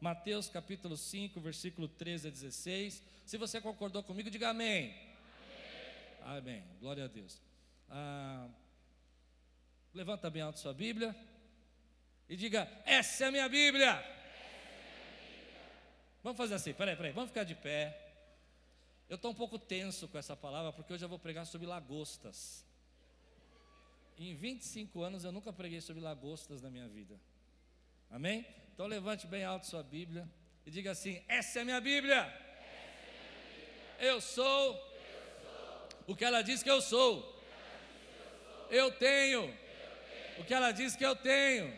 Mateus capítulo 5, versículo 13 a 16. Se você concordou comigo, diga amém. Amém. amém. Glória a Deus. Ah, levanta bem alto sua Bíblia e diga: Essa é a minha Bíblia. Vamos fazer assim, peraí, peraí, vamos ficar de pé. Eu estou um pouco tenso com essa palavra, porque hoje eu vou pregar sobre lagostas. Em 25 anos eu nunca preguei sobre lagostas na minha vida. Amém? Então levante bem alto sua Bíblia e diga assim: Essa é a minha Bíblia. Eu, sou o que ela diz que eu sou. Eu tenho o que ela diz que eu tenho.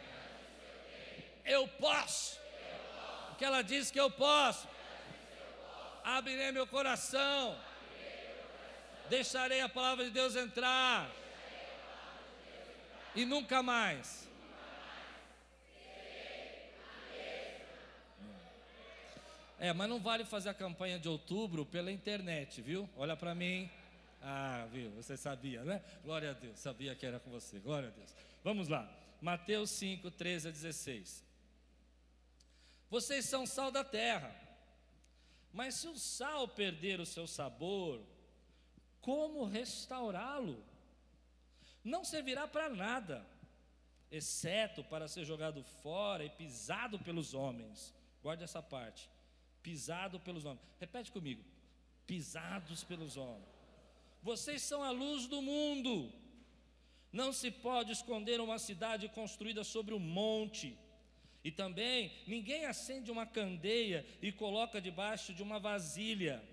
Eu posso o que ela diz que eu posso. Abrirei meu coração. Deixarei a palavra de Deus entrar. E nunca mais É, mas não vale fazer a campanha de outubro pela internet, viu? Olha para mim. Ah, viu? Você sabia, né? Glória a Deus, sabia que era com você. Glória a Deus. Vamos lá. Mateus 5, 13 a 16. Vocês são sal da terra. Mas se o sal perder o seu sabor, como restaurá-lo? Não servirá para nada, exceto para ser jogado fora e pisado pelos homens. Guarde essa parte pisado pelos homens. Repete comigo: pisados pelos homens. Vocês são a luz do mundo. Não se pode esconder uma cidade construída sobre um monte. E também ninguém acende uma candeia e coloca debaixo de uma vasilha.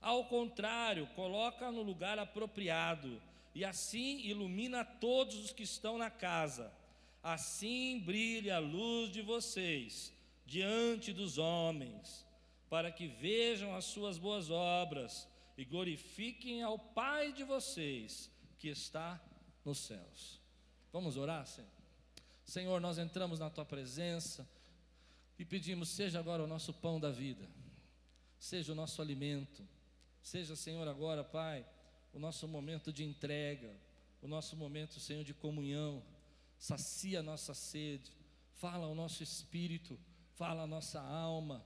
Ao contrário, coloca no lugar apropriado, e assim ilumina todos os que estão na casa. Assim brilha a luz de vocês diante dos homens para que vejam as suas boas obras e glorifiquem ao Pai de vocês que está nos céus. Vamos orar, Senhor? Senhor, nós entramos na tua presença e pedimos: seja agora o nosso pão da vida, seja o nosso alimento, seja, Senhor, agora, Pai, o nosso momento de entrega, o nosso momento, Senhor, de comunhão, sacia a nossa sede, fala ao nosso espírito, fala a nossa alma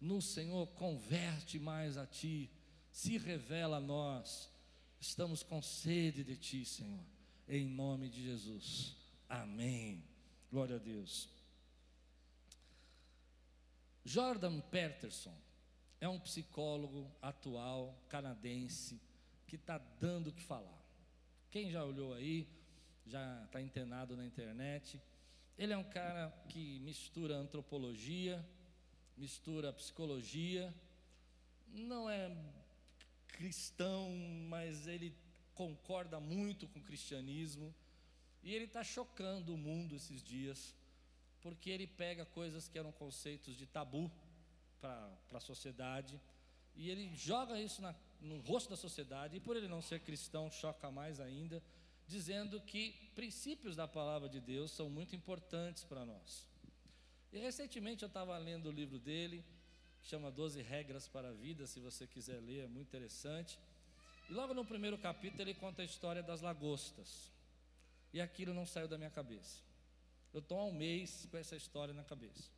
no Senhor, converte mais a Ti, se revela a nós. Estamos com sede de Ti, Senhor, em nome de Jesus. Amém. Glória a Deus. Jordan Peterson é um psicólogo atual canadense que está dando o que falar. Quem já olhou aí, já está internado na internet. Ele é um cara que mistura antropologia, mistura psicologia, não é cristão, mas ele concorda muito com o cristianismo, e ele está chocando o mundo esses dias, porque ele pega coisas que eram conceitos de tabu para a sociedade, e ele joga isso na, no rosto da sociedade, e por ele não ser cristão, choca mais ainda, dizendo que princípios da palavra de Deus são muito importantes para nós. E recentemente eu estava lendo o livro dele, que chama 12 Regras para a Vida, se você quiser ler, é muito interessante. E logo no primeiro capítulo ele conta a história das lagostas. E aquilo não saiu da minha cabeça. Eu estou há um mês com essa história na cabeça.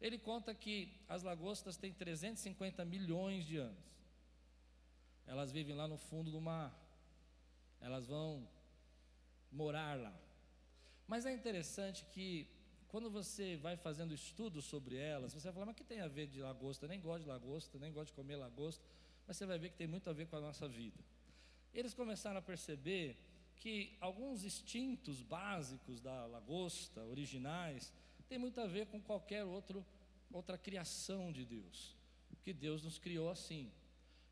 Ele conta que as lagostas têm 350 milhões de anos. Elas vivem lá no fundo do mar. Elas vão morar lá. Mas é interessante que quando você vai fazendo estudos sobre elas, você vai falar, mas que tem a ver de lagosta? Eu nem gosto de lagosta, nem gosto de comer lagosta, mas você vai ver que tem muito a ver com a nossa vida. Eles começaram a perceber que alguns instintos básicos da lagosta, originais, tem muito a ver com qualquer outro, outra criação de Deus, que Deus nos criou assim.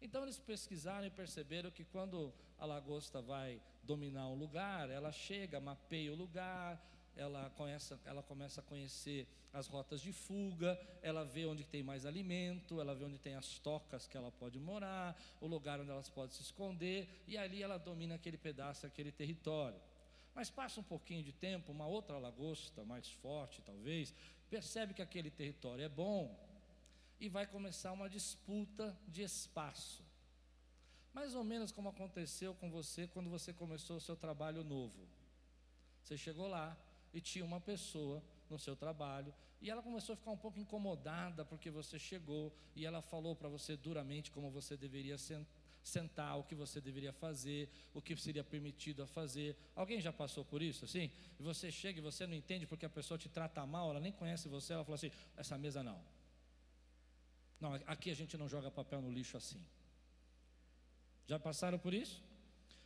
Então eles pesquisaram e perceberam que quando a lagosta vai dominar um lugar, ela chega, mapeia o lugar, ela começa, ela começa a conhecer as rotas de fuga, ela vê onde tem mais alimento, ela vê onde tem as tocas que ela pode morar, o lugar onde elas podem se esconder, e ali ela domina aquele pedaço, aquele território. Mas passa um pouquinho de tempo, uma outra lagosta, mais forte talvez, percebe que aquele território é bom e vai começar uma disputa de espaço. Mais ou menos como aconteceu com você quando você começou o seu trabalho novo. Você chegou lá, e tinha uma pessoa no seu trabalho, e ela começou a ficar um pouco incomodada porque você chegou e ela falou para você duramente como você deveria sentar, o que você deveria fazer, o que seria permitido a fazer. Alguém já passou por isso assim? E você chega e você não entende porque a pessoa te trata mal, ela nem conhece você, ela fala assim: essa mesa não. Não, aqui a gente não joga papel no lixo assim. Já passaram por isso?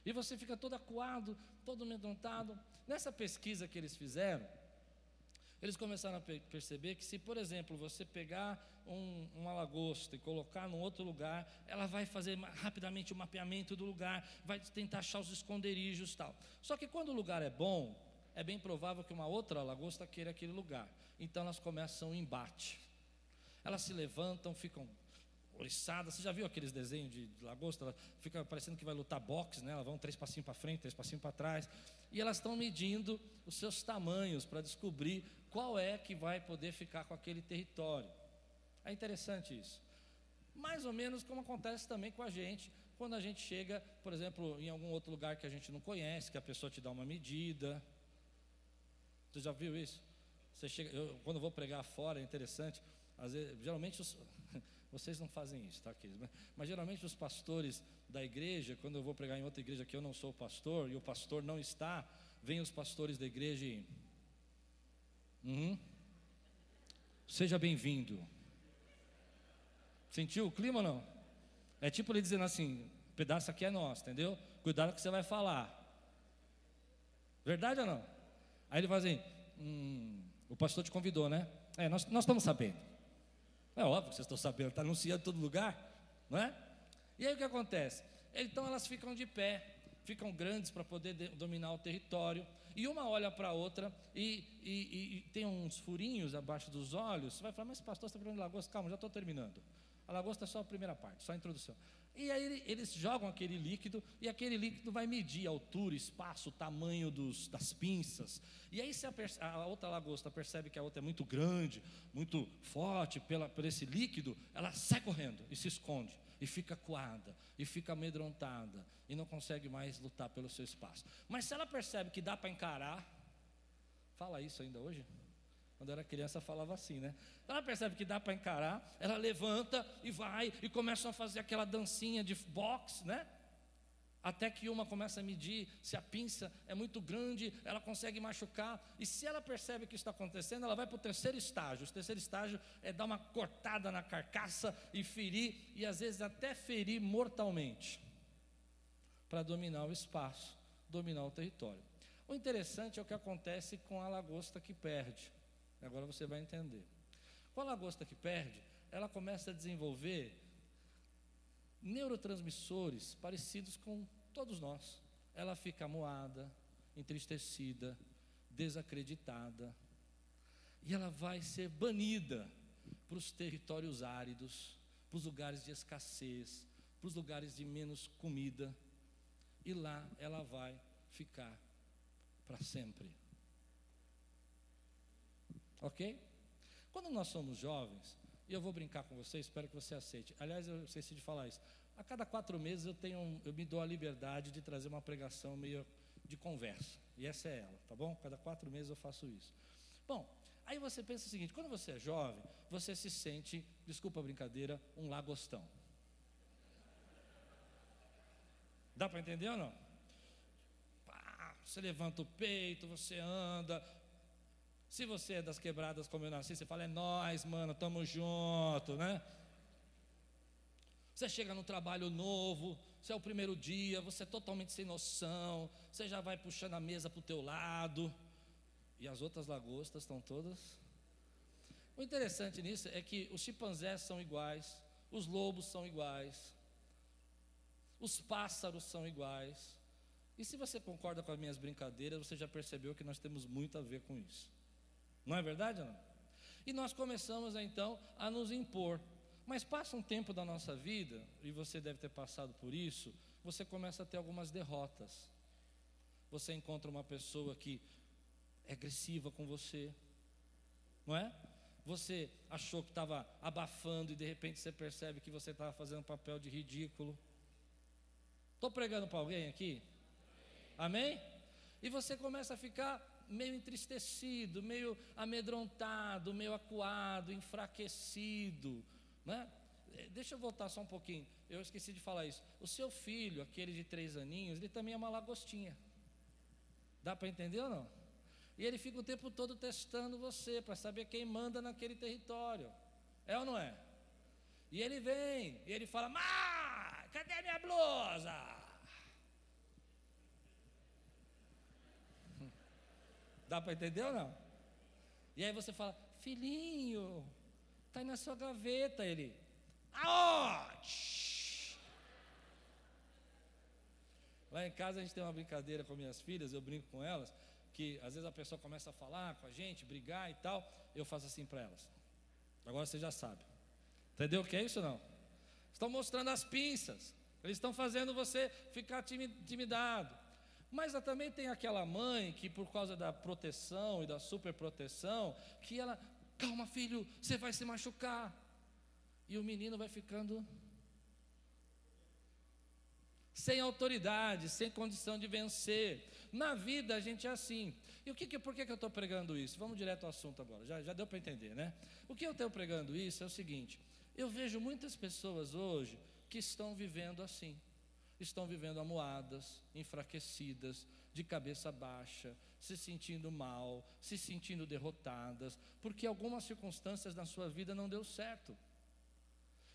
E você fica todo acuado, todo amedrontado. Nessa pesquisa que eles fizeram, eles começaram a perceber que se, por exemplo, você pegar um, uma lagosta e colocar num outro lugar, ela vai fazer rapidamente o mapeamento do lugar, vai tentar achar os esconderijos tal. Só que quando o lugar é bom, é bem provável que uma outra lagosta queira aquele lugar. Então elas começam um embate. Elas se levantam, ficam oriçadas. Você já viu aqueles desenhos de, de lagosta? Ela fica parecendo que vai lutar boxe, né? Elas vão três passinhos para frente, três passinhos para trás. E elas estão medindo os seus tamanhos para descobrir qual é que vai poder ficar com aquele território. É interessante isso. Mais ou menos como acontece também com a gente, quando a gente chega, por exemplo, em algum outro lugar que a gente não conhece, que a pessoa te dá uma medida. Você já viu isso? Você chega, eu, quando eu vou pregar fora, é interessante. Vezes, geralmente os, vocês não fazem isso, tá, queridos? Mas, mas, geralmente os pastores da igreja, quando eu vou pregar em outra igreja que eu não sou pastor e o pastor não está, vem os pastores da igreja e. Uhum, seja bem-vindo. Sentiu o clima ou não? É tipo ele dizendo assim: pedaço aqui é nosso, entendeu? Cuidado que você vai falar. Verdade ou não? Aí ele fala assim: hum, o pastor te convidou, né? É, nós, nós estamos sabendo. É óbvio que vocês estão sabendo, está anunciando em todo lugar, não é? E aí o que acontece? Então elas ficam de pé, ficam grandes para poder dominar o território, e uma olha para a outra e, e, e, tem uns furinhos abaixo dos olhos. Você vai falar, mas pastor, você está falando de lagosta? Calma, já estou terminando. A lagosta é só a primeira parte, só a introdução. E aí eles jogam aquele líquido e aquele líquido vai medir altura, espaço, tamanho dos, das pinças. E aí se a, a, outra lagosta percebe que a outra é muito grande, muito forte pela, por esse líquido, ela sai correndo e se esconde. E fica coada, e fica amedrontada, e não consegue mais lutar pelo seu espaço. Mas se ela percebe que dá para encarar, fala isso ainda hoje? Quando era criança falava assim, né? Ela percebe que dá para encarar, ela levanta e vai e começa a fazer aquela dancinha de boxe, né? Até que uma começa a medir se a pinça é muito grande, ela consegue machucar. E se ela percebe que isso está acontecendo, ela vai para o terceiro estágio. O terceiro estágio é dar uma cortada na carcaça e ferir, e às vezes até ferir mortalmente, para dominar o espaço, dominar o território. O interessante é o que acontece com a lagosta que perde. Agora você vai entender. Com a lagosta que perde, ela começa a desenvolver neurotransmissores parecidos com todos nós. Ela fica moada, entristecida, desacreditada, e ela vai ser banida para os territórios áridos, para os lugares de escassez, para os lugares de menos comida, e lá ela vai ficar para sempre. Ok? Quando nós somos jovens, e eu vou brincar com você, espero que você aceite. Aliás, eu esqueci de falar isso. A cada quatro meses eu tenho, eu me dou a liberdade de trazer uma pregação meio de conversa. E essa é ela, tá bom? Cada quatro meses eu faço isso. Bom, aí você pensa o seguinte: quando você é jovem, você se sente, desculpa a brincadeira, um lagostão. Dá para entender ou não? Pá, você levanta o peito, você anda, se você é das quebradas como eu nasci, você fala, é nós, mano, tamo junto, né? Você chega no trabalho novo, você é o primeiro dia, você é totalmente sem noção, você já vai puxando a mesa para o teu lado, e as outras lagostas estão todas. O interessante nisso é que os chimpanzés são iguais, os lobos são iguais, os pássaros são iguais. E se você concorda com as minhas brincadeiras, você já percebeu que nós temos muito a ver com isso. Não é verdade não? E nós começamos então a nos impor. Mas passa um tempo da nossa vida, e você deve ter passado por isso, você começa a ter algumas derrotas. Você encontra uma pessoa que é agressiva com você, não é? Você achou que estava abafando e de repente você percebe que você estava fazendo papel de ridículo. Estou pregando para alguém aqui? Amém? E você começa a ficar meio entristecido, meio amedrontado, meio acuado, enfraquecido, né? Eh, deixa eu voltar só um pouquinho. Eu esqueci de falar isso. O seu filho, aquele de três aninhos, ele também é uma lagostinha. Dá para entender ou não? E ele fica o tempo todo testando você para saber quem manda naquele território. É ou não é? E ele vem, e ele fala: Má, cadê minha blusa? Dá para entender ou não? E aí você fala: Filhinho, está aí na sua gaveta. Ele: Aonde? Lá em casa a gente tem uma brincadeira com minhas filhas, eu brinco com elas que às vezes a pessoa começa a falar com a gente, brigar e tal, eu faço assim para elas. Agora você já sabe. Entendeu o que é isso não? Estão mostrando as pinças. Eles estão fazendo você ficar intimidado. Mas também tem aquela mãe que por causa da proteção e da superproteção, que ela, calma filho, você vai se machucar. E o menino vai ficando sem autoridade, sem condição de vencer. Na vida a gente é assim. E o que, que por que, que eu estou pregando isso? Vamos direto ao assunto agora, já, já deu para entender, né? O que eu estou pregando isso é o seguinte: eu vejo muitas pessoas hoje que estão vivendo assim, estão vivendo amuadas, enfraquecidas, de cabeça baixa, se sentindo mal, se sentindo derrotadas, porque algumas circunstâncias na sua vida não deu certo.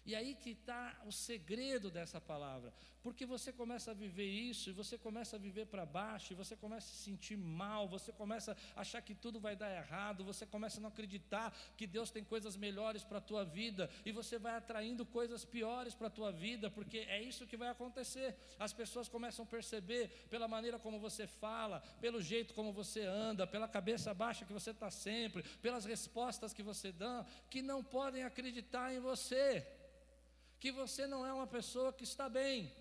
E aí que está o segredo dessa palavra, porque você começa a viver isso, e você começa a viver para baixo, e você começa a se sentir mal, você começa a achar que tudo vai dar errado, você começa a não acreditar que Deus tem coisas melhores para a tua vida, e você vai atraindo coisas piores para a tua vida, porque é isso que vai acontecer. As pessoas começam a perceber pela maneira como você fala, pelo jeito como você anda, pela cabeça baixa que você está sempre, pelas respostas que você dá, que não podem acreditar em você que você não é uma pessoa que está bem.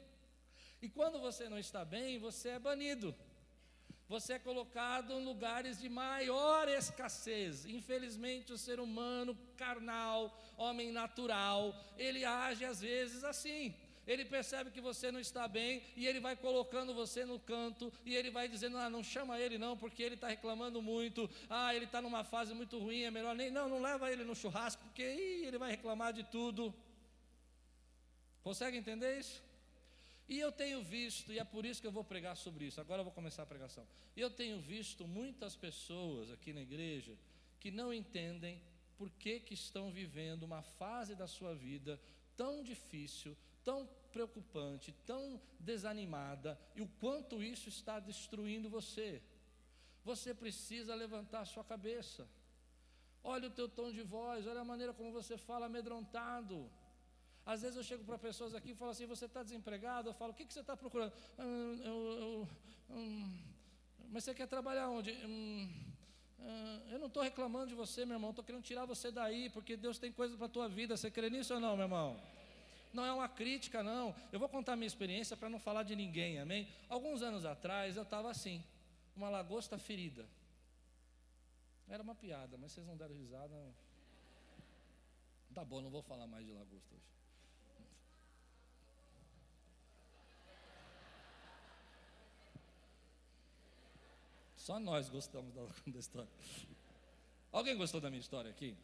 E quando você não está bem, você é banido. Você é colocado em lugares de maior escassez. Infelizmente, o ser humano carnal, homem natural, ele age às vezes assim. Ele percebe que você não está bem e ele vai colocando você no canto e ele vai dizendo: Ah, não chama ele não, porque ele está reclamando muito. Ah, ele está numa fase muito ruim, é melhor nem. Não, não leva ele no churrasco, porque ih, ele vai reclamar de tudo. Consegue entender isso? E eu tenho visto, e é por isso que eu vou pregar sobre isso. Agora eu vou começar a pregação. Eu tenho visto muitas pessoas aqui na igreja que não entendem por que, que estão vivendo uma fase da sua vida tão difícil, tão preocupante, tão desanimada, e o quanto isso está destruindo você. Você precisa levantar a sua cabeça. Olha o teu tom de voz, olha a maneira como você fala amedrontado. Às vezes eu chego para pessoas aqui e falo assim: você está desempregado? Eu falo: o que, que você está procurando? Hum, eu, eu, hum, mas você quer trabalhar onde? Hum, eu não estou reclamando de você, meu irmão, estou querendo tirar você daí, porque Deus tem coisas para a tua vida. Você crê nisso ou não, meu irmão? Não é uma crítica, não. Eu vou contar minha experiência para não falar de ninguém, amém? Alguns anos atrás eu estava assim, uma lagosta ferida. Era uma piada, mas vocês não deram risada. Tá bom, não vou falar mais de lagosta hoje. Só nós gostamos da, da história. Alguém gostou da minha história aqui?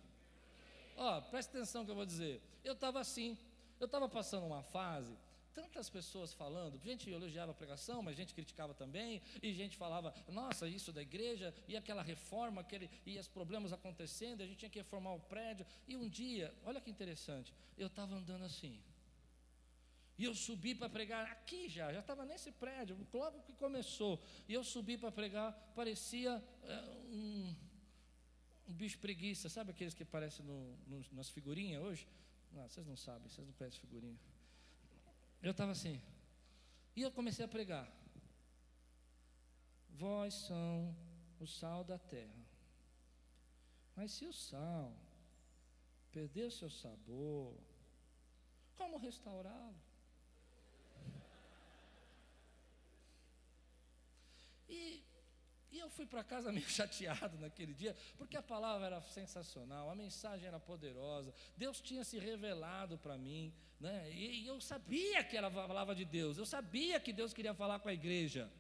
Ó, oh, presta atenção que eu vou dizer. Eu estava assim, eu estava passando uma fase, tantas pessoas falando, gente elogiava a pregação, mas gente criticava também, e gente falava, nossa, isso da igreja, e aquela reforma, aquele, e os problemas acontecendo, a gente tinha que reformar o prédio. E um dia, olha que interessante, eu estava andando assim. E eu subi para pregar aqui já, já estava nesse prédio, logo que começou. E eu subi para pregar, parecia é, um, um, bicho preguiça, sabe aqueles que aparecem no, no, nas figurinhas hoje? Não, vocês não sabem, vocês não conhecem figurinha. Eu estava assim. E eu comecei a pregar. Vós são o sal da terra. Mas se o sal perder o seu sabor, como restaurá-lo? E, e eu fui para casa meio chateado naquele dia, porque a palavra era sensacional, a mensagem era poderosa, Deus tinha se revelado para mim, né? E, e eu sabia que era a palavra de Deus, eu sabia que Deus queria falar com a igreja.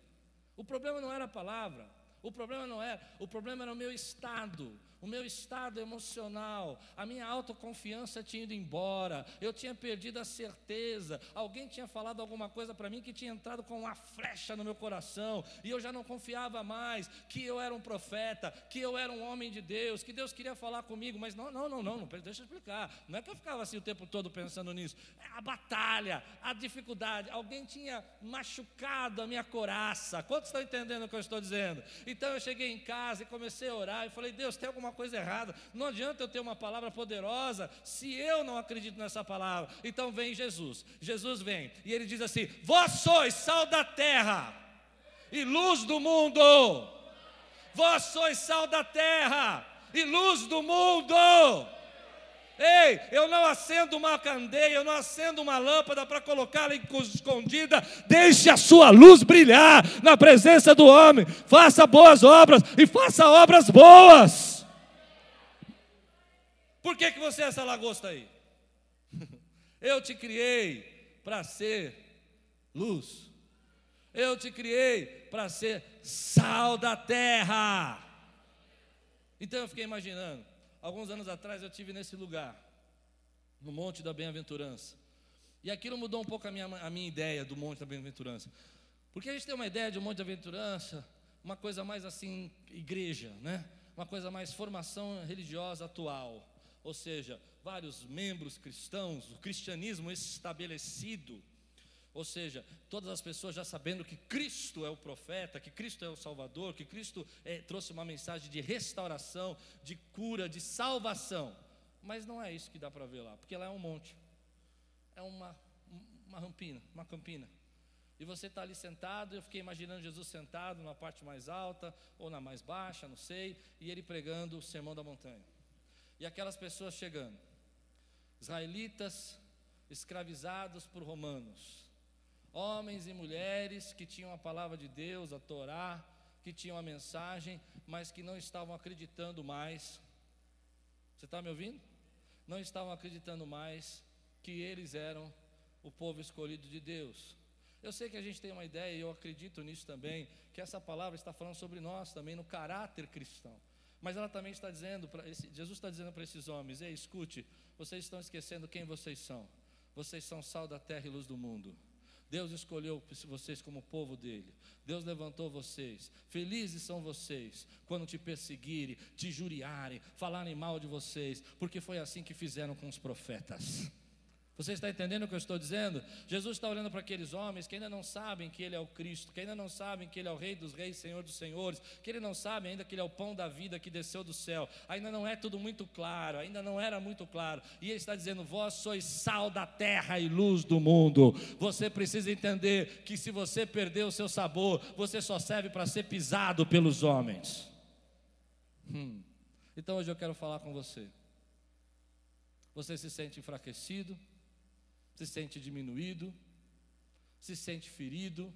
O problema não era a palavra, O problema não era, o problema era o meu estado o meu estado emocional, a minha autoconfiança tinha ido embora, eu tinha perdido a certeza, alguém tinha falado alguma coisa para mim que tinha entrado com uma flecha no meu coração, e eu já não confiava mais que eu era um profeta, que eu era um homem de Deus, que Deus queria falar comigo, mas não, não, não, não, não deixa eu explicar, não é que eu ficava assim o tempo todo pensando nisso, é a batalha, a dificuldade, alguém tinha machucado a minha coraça, quantos estão entendendo o que eu estou dizendo? Então eu cheguei em casa e comecei a orar, e falei, Deus, tem alguma alguma coisa errada. Não adianta eu ter uma palavra poderosa se eu não acredito nessa palavra. Então vem Jesus. Jesus vem e ele diz assim: Vós sois sal da terra e luz do mundo. Vós sois sal da terra e luz do mundo. Ei, eu não acendo uma candeia, eu não acendo uma lâmpada para colocá-la escondida. Deixe a sua luz brilhar na presença do homem. Faça boas obras e faça obras boas. Por que, que você é essa lagosta aí? Eu te criei para ser luz. Eu te criei para ser sal da terra. Então eu fiquei imaginando, alguns anos atrás eu tive nesse lugar, no Monte da Bem-aventurança. E aquilo mudou um pouco a minha, a minha ideia do Monte da Bem-aventurança. Porque a gente tem uma ideia de um Monte da Bem-aventurança, uma coisa mais assim, igreja, né? Uma coisa mais formação religiosa atual ou seja, vários membros cristãos, o cristianismo estabelecido, ou seja, todas as pessoas já sabendo que Cristo é o profeta, que Cristo é o Salvador, que Cristo é, trouxe uma mensagem de restauração, de cura, de salvação. Mas não é isso que dá para ver lá, porque lá é um monte, é uma, uma rampina, uma campina. E você está ali sentado, eu fiquei imaginando Jesus sentado na parte mais alta ou na mais baixa, não sei, e ele pregando o sermão da montanha e aquelas pessoas chegando, israelitas escravizados por romanos, homens e mulheres que tinham a palavra de Deus, a Torá, que tinham a mensagem, mas que não estavam acreditando mais. Você está me ouvindo? Não estavam acreditando mais que eles eram o povo escolhido de Deus. Eu sei que a gente tem uma ideia, e eu acredito nisso também, que essa palavra está falando sobre nós também, no caráter cristão. Mas ela também está dizendo, pra, esse, Jesus está dizendo para esses homens: Ei, escute, vocês estão esquecendo quem vocês são. Vocês são sal da terra e luz do mundo. Deus escolheu vocês como povo dele. Deus levantou vocês. Felizes são vocês quando te perseguirem, te juriarem, falarem mal de vocês, porque foi assim que fizeram com os profetas. Você está entendendo o que eu estou dizendo? Jesus está olhando para aqueles homens que ainda não sabem que Ele é o Cristo, que ainda não sabem que Ele é o Rei dos Reis, Senhor dos Senhores, que Ele não sabe ainda que Ele é o pão da vida que desceu do céu. Ainda não é tudo muito claro, ainda não era muito claro. E Ele está dizendo: Vós sois sal da terra e luz do mundo. Você precisa entender que se você perder o seu sabor, você só serve para ser pisado pelos homens. Hum. Então hoje eu quero falar com você. Você se sente enfraquecido? Se sente diminuído, se sente ferido,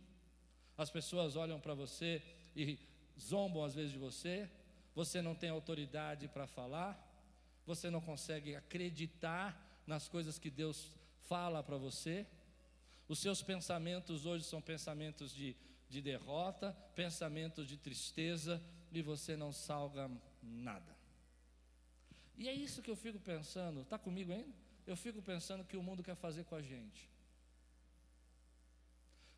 as pessoas olham para você e zombam às vezes de você, você não tem autoridade para falar, você não consegue acreditar nas coisas que Deus fala para você, os seus pensamentos hoje são pensamentos de, de derrota, pensamentos de tristeza, e você não salga nada. E é isso que eu fico pensando, está comigo ainda? Eu fico pensando que o mundo quer fazer com a gente.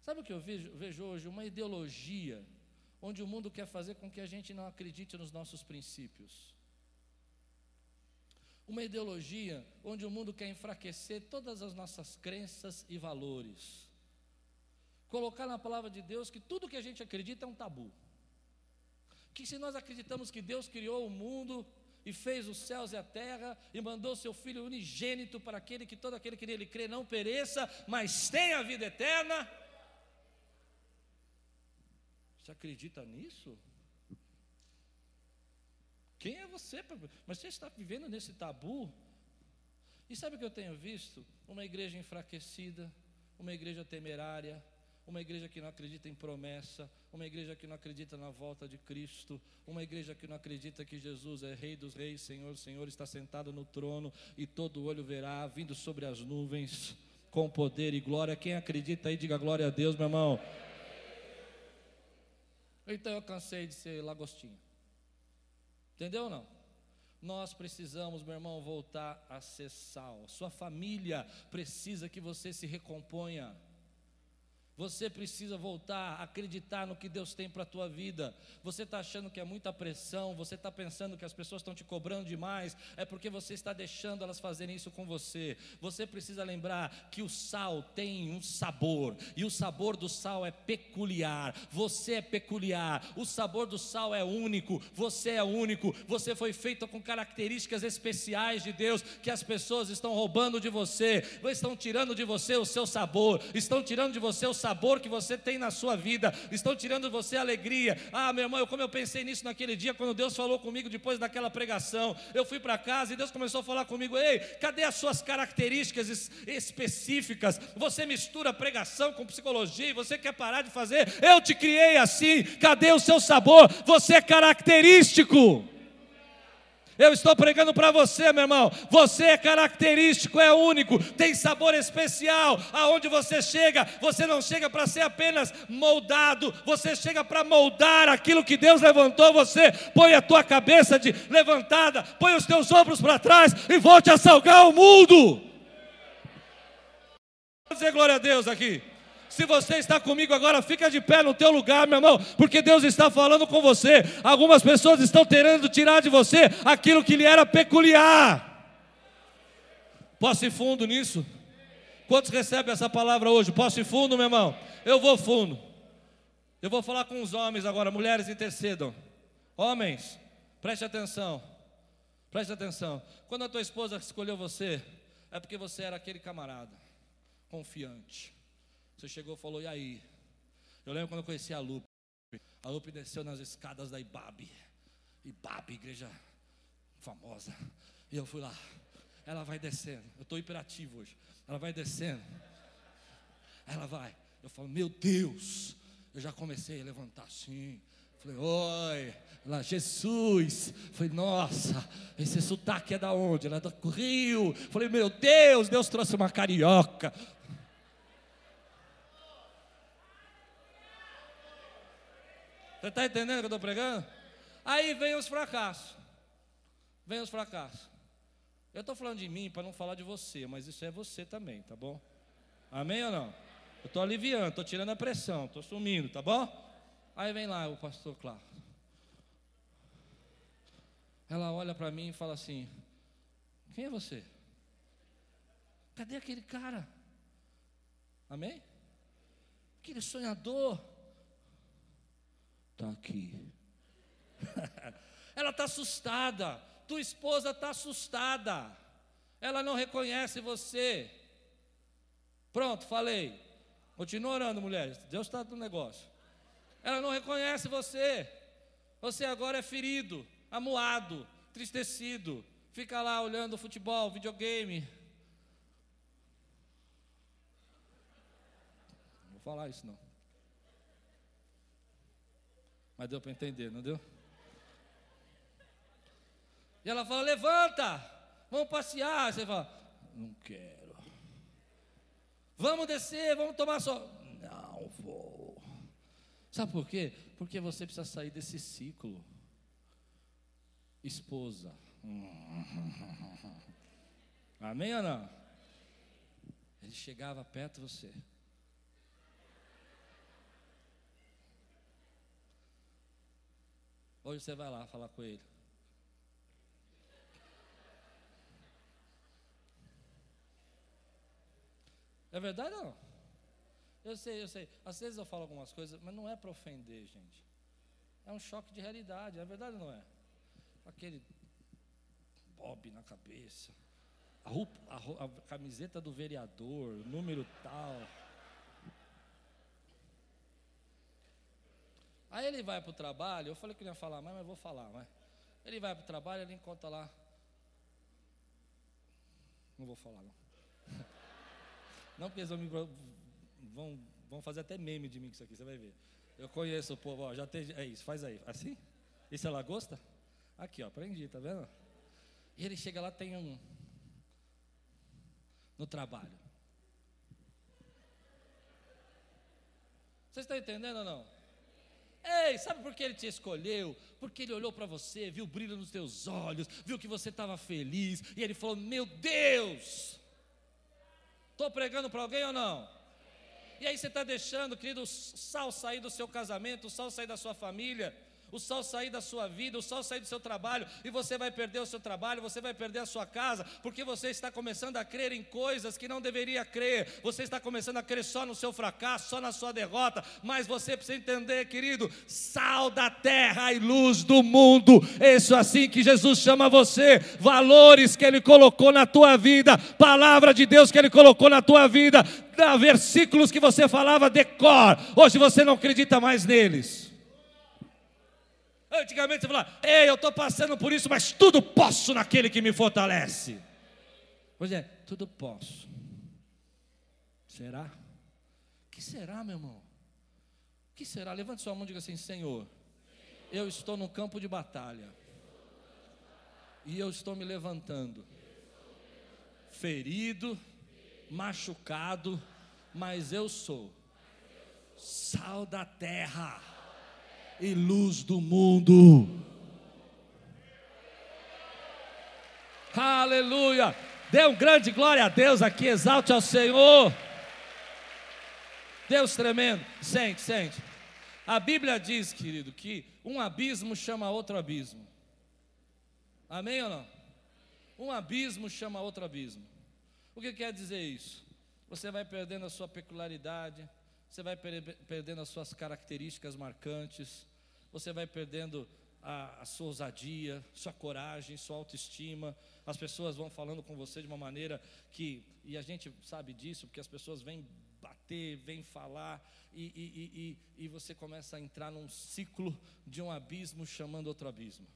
Sabe o que eu vejo, vejo hoje? Uma ideologia onde o mundo quer fazer com que a gente não acredite nos nossos princípios. Uma ideologia onde o mundo quer enfraquecer todas as nossas crenças e valores. Colocar na palavra de Deus que tudo que a gente acredita é um tabu. Que se nós acreditamos que Deus criou o mundo e fez os céus e a terra, e mandou seu Filho unigênito para aquele que todo aquele que nele crê não pereça, mas tenha a vida eterna. Você acredita nisso? Quem é você? Mas você está vivendo nesse tabu? E sabe o que eu tenho visto? Uma igreja enfraquecida, uma igreja temerária, uma igreja que não acredita em promessa, uma igreja que não acredita na volta de Cristo, uma igreja que não acredita que Jesus é Rei dos Reis, Senhor, Senhor está sentado no trono e todo olho verá, vindo sobre as nuvens, com poder e glória. Quem acredita aí, diga glória a Deus, meu irmão. Então eu cansei de ser lagostinho. Entendeu ou não? Nós precisamos, meu irmão, voltar a ser sal. Sua família precisa que você se recomponha. Você precisa voltar a acreditar no que Deus tem para a tua vida. Você está achando que é muita pressão, você está pensando que as pessoas estão te cobrando demais, é porque você está deixando elas fazerem isso com você. Você precisa lembrar que o sal tem um sabor, e o sabor do sal é peculiar. Você é peculiar, o sabor do sal é único, você é único. Você foi feito com características especiais de Deus que as pessoas estão roubando de você, estão tirando de você o seu sabor, estão tirando de você o sabor que você tem na sua vida, estão tirando você a alegria. Ah, meu irmão, como eu pensei nisso naquele dia, quando Deus falou comigo depois daquela pregação, eu fui para casa e Deus começou a falar comigo: ei, cadê as suas características específicas? Você mistura pregação com psicologia e você quer parar de fazer? Eu te criei assim, cadê o seu sabor? Você é característico. Eu estou pregando para você, meu irmão. Você é característico, é único, tem sabor especial. Aonde você chega, você não chega para ser apenas moldado, você chega para moldar aquilo que Deus levantou você. Põe a tua cabeça de levantada, põe os teus ombros para trás e volte a salgar o mundo. Vou dizer glória a Deus aqui. Se você está comigo agora, fica de pé no teu lugar, meu irmão, porque Deus está falando com você. Algumas pessoas estão querendo tirar de você aquilo que lhe era peculiar. Posso ir fundo nisso? Quantos recebem essa palavra hoje? Posso ir fundo, meu irmão? Eu vou fundo. Eu vou falar com os homens agora, mulheres intercedam. Homens, preste atenção. Preste atenção. Quando a tua esposa escolheu você, é porque você era aquele camarada confiante você chegou e falou, e aí? Eu lembro quando eu conheci a Lupe. A Lupe desceu nas escadas da Ibabe. Ibabe, igreja famosa. E eu fui lá. Ela vai descendo. Eu estou hiperativo hoje. Ela vai descendo. Ela vai. Eu falo, meu Deus. Eu já comecei a levantar assim. Falei, oi, lá, Jesus. Falei, nossa, esse sotaque é da onde? Ela é do Rio. Falei, meu Deus, Deus trouxe uma carioca. Você está entendendo o que eu estou pregando? Aí vem os fracassos. Vem os fracassos. Eu estou falando de mim para não falar de você, mas isso é você também, tá bom? Amém ou não? Eu estou aliviando, estou tirando a pressão, estou sumindo, tá bom? Aí vem lá o pastor Cláudio. Ela olha para mim e fala assim: Quem é você? Cadê aquele cara? Amém? Aquele sonhador está aqui. Ela está assustada. Tua esposa está assustada. Ela não reconhece você. Pronto, falei. Continua orando, mulheres. Deus está no negócio. Ela não reconhece você. Você agora é ferido, amuado, tristecido. Fica lá olhando futebol, videogame. Não vou falar isso não. Mas deu para entender, não deu? E ela fala: levanta, vamos passear. Você fala: não quero. Vamos descer, vamos tomar sol. Não vou. Sabe por quê? Porque você precisa sair desse ciclo. Esposa. Amém ou não? Ele chegava perto de você. Hoje você vai lá falar com ele. É verdade ou não? Eu sei, eu sei. Às vezes eu falo algumas coisas, mas não é para ofender, gente. É um choque de realidade, é verdade ou não é? Aquele bob na cabeça, a, a, a camiseta do vereador, número tal. Aí ele vai para o trabalho, eu falei que não ia falar mais, mas vou falar, mas ele vai para o trabalho, ele encontra lá. Não vou falar, não. Não, porque eles vão, me, vão, vão fazer até meme de mim com isso aqui, você vai ver. Eu conheço o povo, ó, já tem. É isso, faz aí. Assim? Isso é lagosta? Aqui, ó, aprendi, tá vendo? E ele chega lá, tem um. No trabalho. Vocês estão entendendo ou não? Ei, sabe por que ele te escolheu? Porque ele olhou para você, viu o brilho nos teus olhos, viu que você estava feliz, e ele falou: Meu Deus! Estou pregando para alguém ou não? E aí você está deixando, querido, o sal sair do seu casamento, o sal sair da sua família o sol sair da sua vida, o sol sair do seu trabalho, e você vai perder o seu trabalho, você vai perder a sua casa, porque você está começando a crer em coisas que não deveria crer, você está começando a crer só no seu fracasso, só na sua derrota, mas você precisa entender, querido, sal da terra e luz do mundo, isso é assim que Jesus chama você, valores que Ele colocou na tua vida, palavra de Deus que Ele colocou na tua vida, versículos que você falava decor, hoje você não acredita mais neles. Antigamente você falava, ei, eu estou passando por isso, mas tudo posso naquele que me fortalece. Pois é, tudo posso. Será? O que será, meu irmão? O que será? Levante sua mão e diga assim: Senhor, eu estou no campo de batalha. E eu estou me levantando. Ferido, machucado, mas eu sou sal da terra e luz do mundo. Aleluia! Dê um grande glória a Deus aqui, exalte ao Senhor. Deus tremendo. Sente, sente. A Bíblia diz, querido, que um abismo chama outro abismo. Amém ou não? Um abismo chama outro abismo. O que quer dizer isso? Você vai perdendo a sua peculiaridade, você vai perdendo as suas características marcantes, você vai perdendo a, a, sua ousadia, sua coragem, sua autoestima. As pessoas vão falando com você de uma maneira que, e a gente sabe disso, porque as pessoas vêm bater, vêm falar, e, e, e, e você começa a entrar num ciclo de um abismo chamando outro abismo.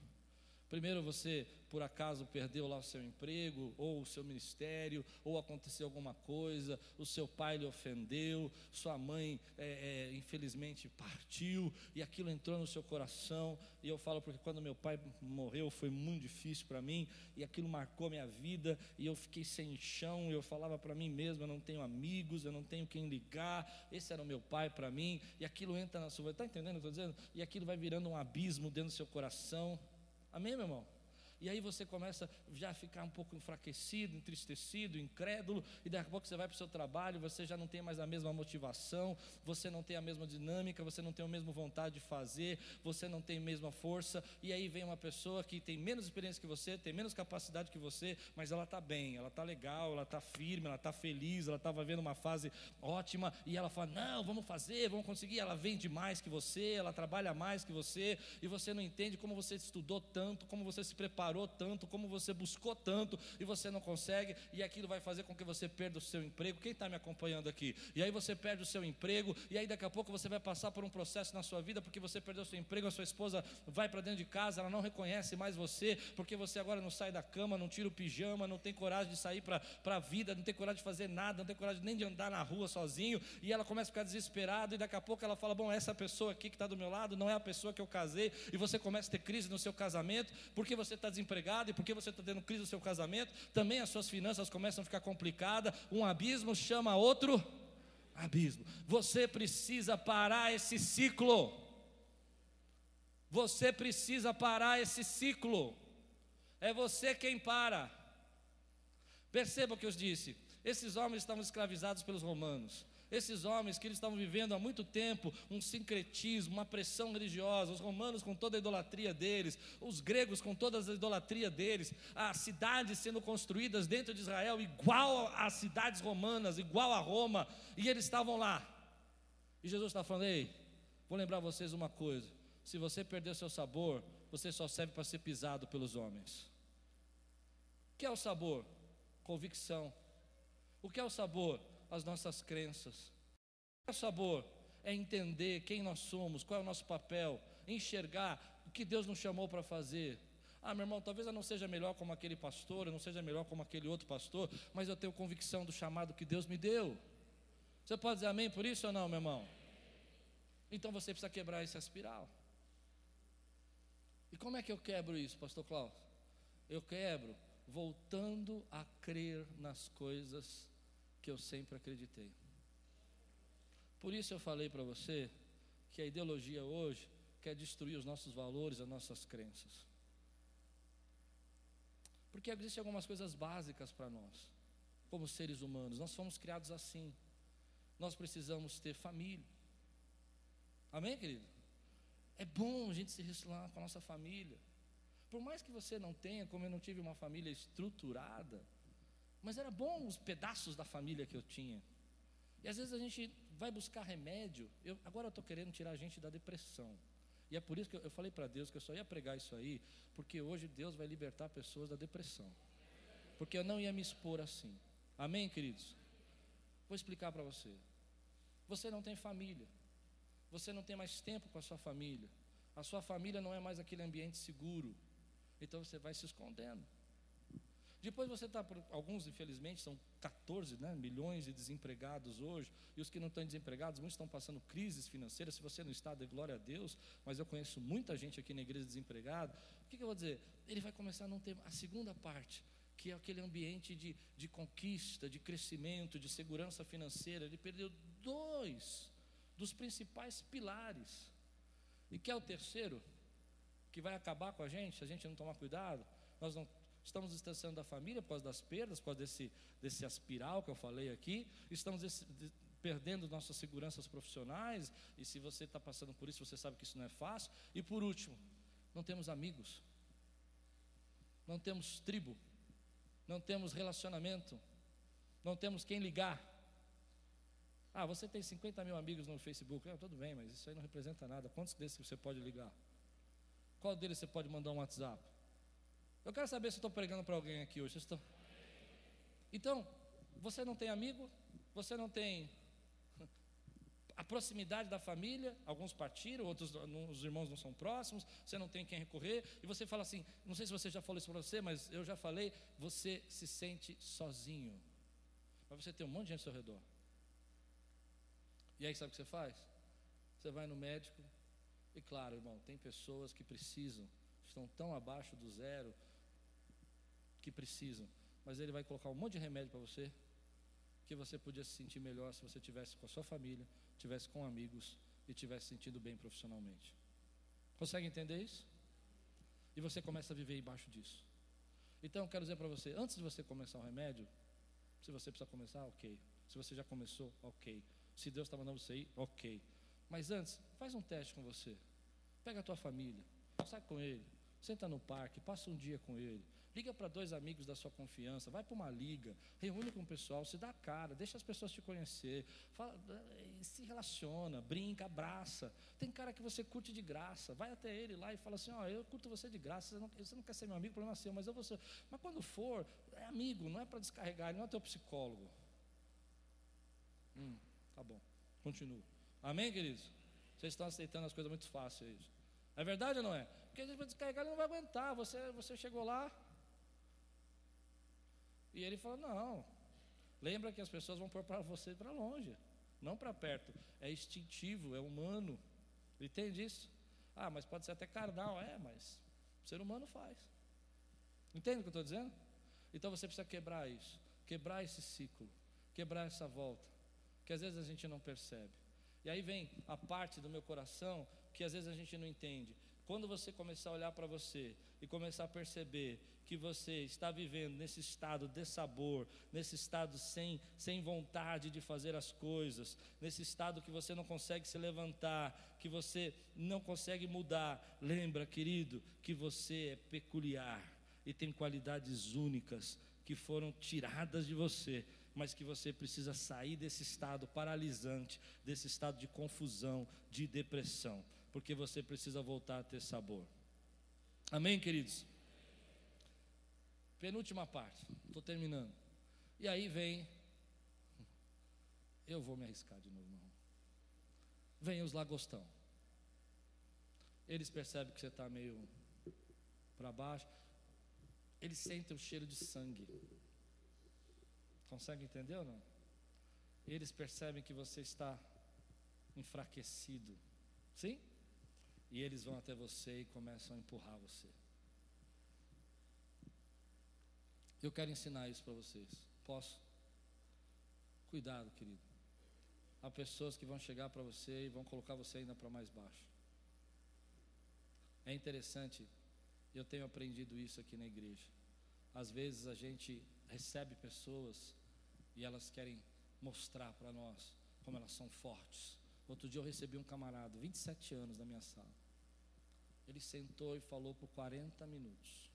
Primeiro você, por acaso, perdeu lá o seu emprego, ou o seu ministério, ou aconteceu alguma coisa, o seu pai lhe ofendeu, sua mãe, é, é, infelizmente, partiu, e aquilo entrou no seu coração. E eu falo porque quando meu pai morreu foi muito difícil para mim, e aquilo marcou minha vida, e eu fiquei sem chão. Eu falava para mim mesmo: eu não tenho amigos, eu não tenho quem ligar. Esse era o meu pai para mim, e aquilo entra na sua. Está entendendo o que eu estou dizendo? E aquilo vai virando um abismo dentro do seu coração. Amém, meu irmão? E aí você começa já a ficar um pouco enfraquecido, entristecido, incrédulo, e daqui a pouco você vai para o seu trabalho, você já não tem mais a mesma motivação, você não tem a mesma dinâmica, você não tem a mesma vontade de fazer, você não tem a mesma força, e aí vem uma pessoa que tem menos experiência que você, tem menos capacidade que você, mas ela está bem, ela está legal, ela está firme, ela está feliz, ela está vivendo uma fase ótima, e ela fala: Não, vamos fazer, vamos conseguir. Ela vende mais que você, ela trabalha mais que você, e você não entende como você estudou tanto, como você se preparou preparou tanto, como você buscou tanto e você não consegue, e aquilo vai fazer com que você perda o seu emprego. Quem está me acompanhando aqui? E aí você perde o seu emprego, e aí daqui a pouco você vai passar por um processo na sua vida porque você perdeu o seu emprego, a sua esposa vai para dentro de casa, ela não reconhece mais você, porque você agora não sai da cama, não tira o pijama, não tem coragem de sair para a vida, não tem coragem de fazer nada, não tem coragem nem de andar na rua sozinho, e ela começa a ficar desesperada, e daqui a pouco ela fala: Bom, essa pessoa aqui que está do meu lado não é a pessoa que eu casei, e você começa a ter crise no seu casamento, porque você está desempregado e porque você está tendo crise no seu casamento, também as suas finanças começam a ficar complicadas. Um abismo chama outro abismo. Você precisa parar esse ciclo. Você precisa parar esse ciclo. É você quem para. Perceba o que eu disse. Esses homens estavam escravizados pelos romanos. Esses homens que eles estavam vivendo há muito tempo um sincretismo, uma pressão religiosa, os romanos com toda a idolatria deles, os gregos com toda a idolatria deles, as cidades sendo construídas dentro de Israel igual às cidades romanas, igual a Roma, e eles estavam lá. E Jesus está falando: ei, vou lembrar vocês uma coisa: se você perder seu sabor, você só serve para ser pisado pelos homens. O que é o sabor? Convicção. O que é o sabor? As nossas crenças. O sabor é entender quem nós somos, qual é o nosso papel, enxergar o que Deus nos chamou para fazer. Ah, meu irmão, talvez eu não seja melhor como aquele pastor, eu não seja melhor como aquele outro pastor, mas eu tenho convicção do chamado que Deus me deu. Você pode dizer amém por isso ou não, meu irmão? Então você precisa quebrar essa espiral. E como é que eu quebro isso, pastor Cláudio? Eu quebro voltando a crer nas coisas que eu sempre acreditei. Por isso eu falei para você que a ideologia hoje quer destruir os nossos valores, as nossas crenças. Porque existem algumas coisas básicas para nós, como seres humanos. Nós fomos criados assim. Nós precisamos ter família. Amém, querido? É bom a gente se relacionar com a nossa família. Por mais que você não tenha, como eu não tive uma família estruturada, mas era bom os pedaços da família que eu tinha. E às vezes a gente vai buscar remédio. Eu, agora eu estou querendo tirar a gente da depressão. E é por isso que eu, eu falei para Deus que eu só ia pregar isso aí, porque hoje Deus vai libertar pessoas da depressão. Porque eu não ia me expor assim. Amém, queridos? Vou explicar para você. Você não tem família. Você não tem mais tempo com a sua família. A sua família não é mais aquele ambiente seguro. Então você vai se escondendo. Depois você está, alguns infelizmente são 14 né, milhões de desempregados hoje, e os que não estão desempregados, muitos estão passando crises financeiras. Se você não está, dê glória a Deus, mas eu conheço muita gente aqui na igreja desempregada. O que, que eu vou dizer? Ele vai começar a não ter a segunda parte, que é aquele ambiente de, de conquista, de crescimento, de segurança financeira. Ele perdeu dois dos principais pilares. E que é o terceiro, que vai acabar com a gente, se a gente não tomar cuidado, nós não estamos distanciando da família causa das perdas, causa desse, desse aspiral que eu falei aqui, estamos esse, de, perdendo nossas seguranças profissionais, e se você está passando por isso, você sabe que isso não é fácil. E por último, não temos amigos, não temos tribo, não temos relacionamento, não temos quem ligar. Ah, você tem 50 mil amigos no Facebook. Ah, tudo bem, mas isso aí não representa nada. Quantos desses você pode ligar? Qual deles você pode mandar um WhatsApp? Eu quero saber se estou pregando para alguém aqui hoje. Estão... Então, você não tem amigo, você não tem a proximidade da família, alguns partiram, outros os irmãos não são próximos, você não tem quem recorrer, e você fala assim, não sei se você já falou isso para você, mas eu já falei, você se sente sozinho. Mas você tem um monte de gente ao seu redor. E aí sabe o que você faz? Você vai no médico, e claro, irmão, tem pessoas que precisam, estão tão abaixo do zero, que precisam, mas ele vai colocar um monte de remédio para você, que você podia se sentir melhor se você tivesse com a sua família, tivesse com amigos e tivesse sentindo bem profissionalmente. Consegue entender isso? E você começa a viver embaixo disso. Então eu quero dizer para você, antes de você começar o remédio, se você precisa começar, ok. Se você já começou, ok. Se Deus está mandando você ir, ok. Mas antes, faz um teste com você. Pega a tua família, sai com ele, senta no parque, passa um dia com ele. Liga para dois amigos da sua confiança, vai para uma liga, reúne com o pessoal, se dá cara, deixa as pessoas te conhecer, fala, eh, se relaciona, brinca, abraça. Tem cara que você curte de graça, vai até ele lá e fala assim: Ó, oh, eu curto você de graça, você não, você não quer ser meu amigo, problema é seu, mas eu vou ser. Mas quando for, é amigo, não é para descarregar, ele não é teu psicólogo. Hum, tá bom, continuo. Amém, queridos? Vocês estão aceitando as coisas muito fáceis. É verdade ou não é? Porque a gente vai descarregar, ele não vai aguentar. Você, você chegou lá, e ele falou: Não, lembra que as pessoas vão pôr para você para longe, não para perto. É instintivo, é humano. Entende isso? Ah, mas pode ser até carnal. É, mas o ser humano faz. Entende o que eu estou dizendo? Então você precisa quebrar isso, quebrar esse ciclo, quebrar essa volta, que às vezes a gente não percebe. E aí vem a parte do meu coração que às vezes a gente não entende. Quando você começar a olhar para você e começar a perceber que você está vivendo nesse estado de sabor, nesse estado sem, sem vontade de fazer as coisas, nesse estado que você não consegue se levantar, que você não consegue mudar, lembra, querido, que você é peculiar e tem qualidades únicas que foram tiradas de você, mas que você precisa sair desse estado paralisante, desse estado de confusão, de depressão, porque você precisa voltar a ter sabor. Amém, queridos? Penúltima parte, estou terminando. E aí vem. Eu vou me arriscar de novo, não. Vem os lagostão. Eles percebem que você está meio para baixo. Eles sentem o cheiro de sangue. Consegue entender ou não? Eles percebem que você está enfraquecido. Sim? E eles vão até você e começam a empurrar você. Eu quero ensinar isso para vocês. Posso? Cuidado, querido. Há pessoas que vão chegar para você e vão colocar você ainda para mais baixo. É interessante, eu tenho aprendido isso aqui na igreja. Às vezes a gente recebe pessoas e elas querem mostrar para nós como elas são fortes. Outro dia eu recebi um camarada, 27 anos, na minha sala. Ele sentou e falou por 40 minutos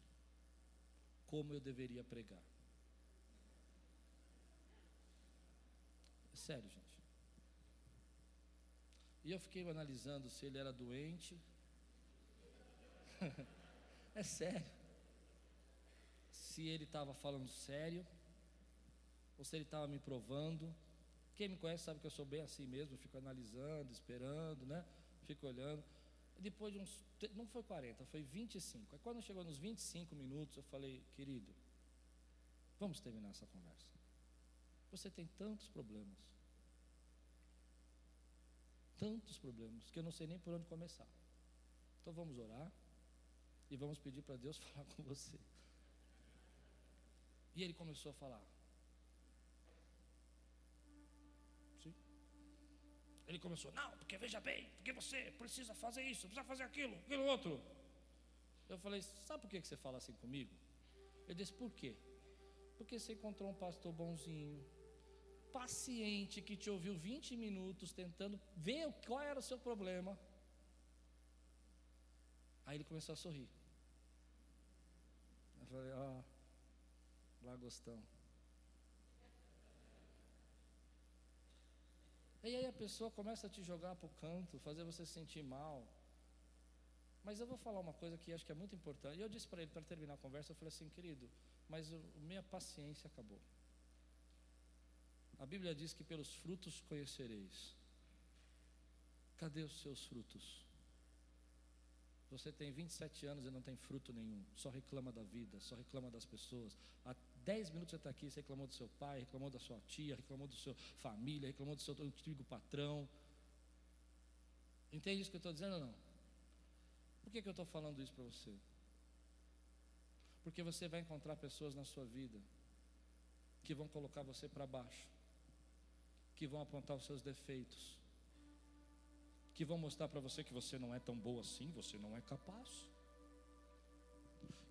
como eu deveria pregar. É sério, gente. E eu fiquei analisando se ele era doente. é sério. Se ele estava falando sério, ou se ele estava me provando. Quem me conhece sabe que eu sou bem assim mesmo, fico analisando, esperando, né? Fico olhando. Depois de uns, não foi 40, foi 25. Aí quando chegou nos 25 minutos, eu falei, querido, vamos terminar essa conversa. Você tem tantos problemas. Tantos problemas que eu não sei nem por onde começar. Então vamos orar e vamos pedir para Deus falar com você. E ele começou a falar. Ele começou, não, porque veja bem, porque você precisa fazer isso, precisa fazer aquilo, aquilo outro. Eu falei, sabe por que você fala assim comigo? Ele disse, por quê? Porque você encontrou um pastor bonzinho, paciente, que te ouviu 20 minutos tentando ver qual era o seu problema. Aí ele começou a sorrir. Eu falei, ó, oh, lagostão. E aí a pessoa começa a te jogar para o canto, fazer você se sentir mal. Mas eu vou falar uma coisa que acho que é muito importante. E eu disse para ele, para terminar a conversa, eu falei assim, querido, mas o, minha paciência acabou. A Bíblia diz que pelos frutos conhecereis. Cadê os seus frutos? Você tem 27 anos e não tem fruto nenhum, só reclama da vida, só reclama das pessoas. 10 minutos você está aqui, você reclamou do seu pai, reclamou da sua tia, reclamou da sua família, reclamou do seu antigo patrão. Entende isso que eu estou dizendo ou não? Por que, que eu estou falando isso para você? Porque você vai encontrar pessoas na sua vida que vão colocar você para baixo, que vão apontar os seus defeitos, que vão mostrar para você que você não é tão boa assim, você não é capaz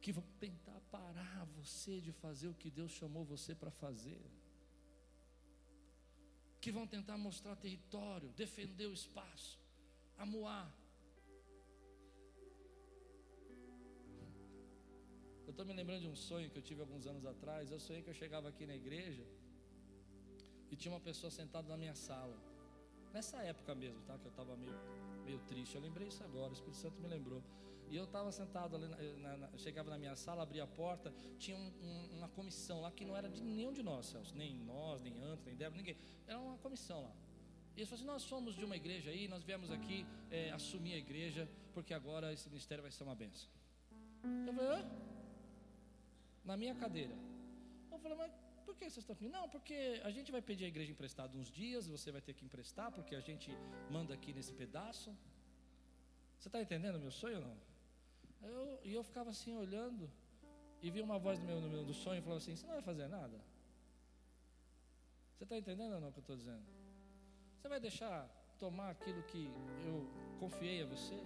que vão tentar parar você de fazer o que Deus chamou você para fazer, que vão tentar mostrar território, defender o espaço, amuar. Eu estou me lembrando de um sonho que eu tive alguns anos atrás. Eu sonhei que eu chegava aqui na igreja e tinha uma pessoa sentada na minha sala. Nessa época mesmo, tá? Que eu estava meio, meio triste. Eu lembrei isso agora, o Espírito Santo me lembrou. E eu estava sentado ali, na, na, chegava na minha sala, abria a porta, tinha um, um, uma comissão lá que não era de nenhum de nós, Celso, nem nós, nem Anto, nem Débora, ninguém. Era uma comissão lá. E eles falaram assim: Nós somos de uma igreja aí, nós viemos aqui é, assumir a igreja, porque agora esse ministério vai ser uma benção. Eu falei: Hã? Na minha cadeira. Eu falei: Mas por que vocês estão aqui? Não, porque a gente vai pedir a igreja emprestada uns dias, você vai ter que emprestar, porque a gente manda aqui nesse pedaço. Você está entendendo meu sonho ou não? E eu ficava assim olhando e vi uma voz do meu, no meu do sonho e falava assim: Você não vai fazer nada? Você está entendendo ou não o que eu estou dizendo? Você vai deixar tomar aquilo que eu confiei a você?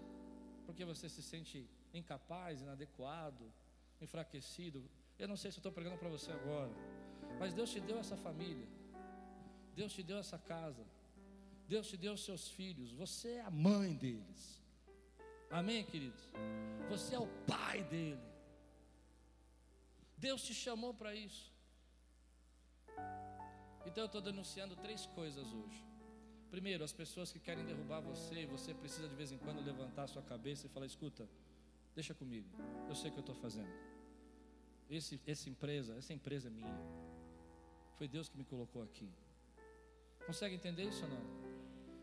Porque você se sente incapaz, inadequado, enfraquecido. Eu não sei se estou pregando para você agora, mas Deus te deu essa família, Deus te deu essa casa, Deus te deu seus filhos, você é a mãe deles. Amém, queridos? Você é o pai dele. Deus te chamou para isso. Então eu estou denunciando três coisas hoje. Primeiro, as pessoas que querem derrubar você, e você precisa de vez em quando levantar a sua cabeça e falar: escuta, deixa comigo, eu sei o que eu estou fazendo. Esse, essa empresa, essa empresa é minha. Foi Deus que me colocou aqui. Consegue entender isso ou não?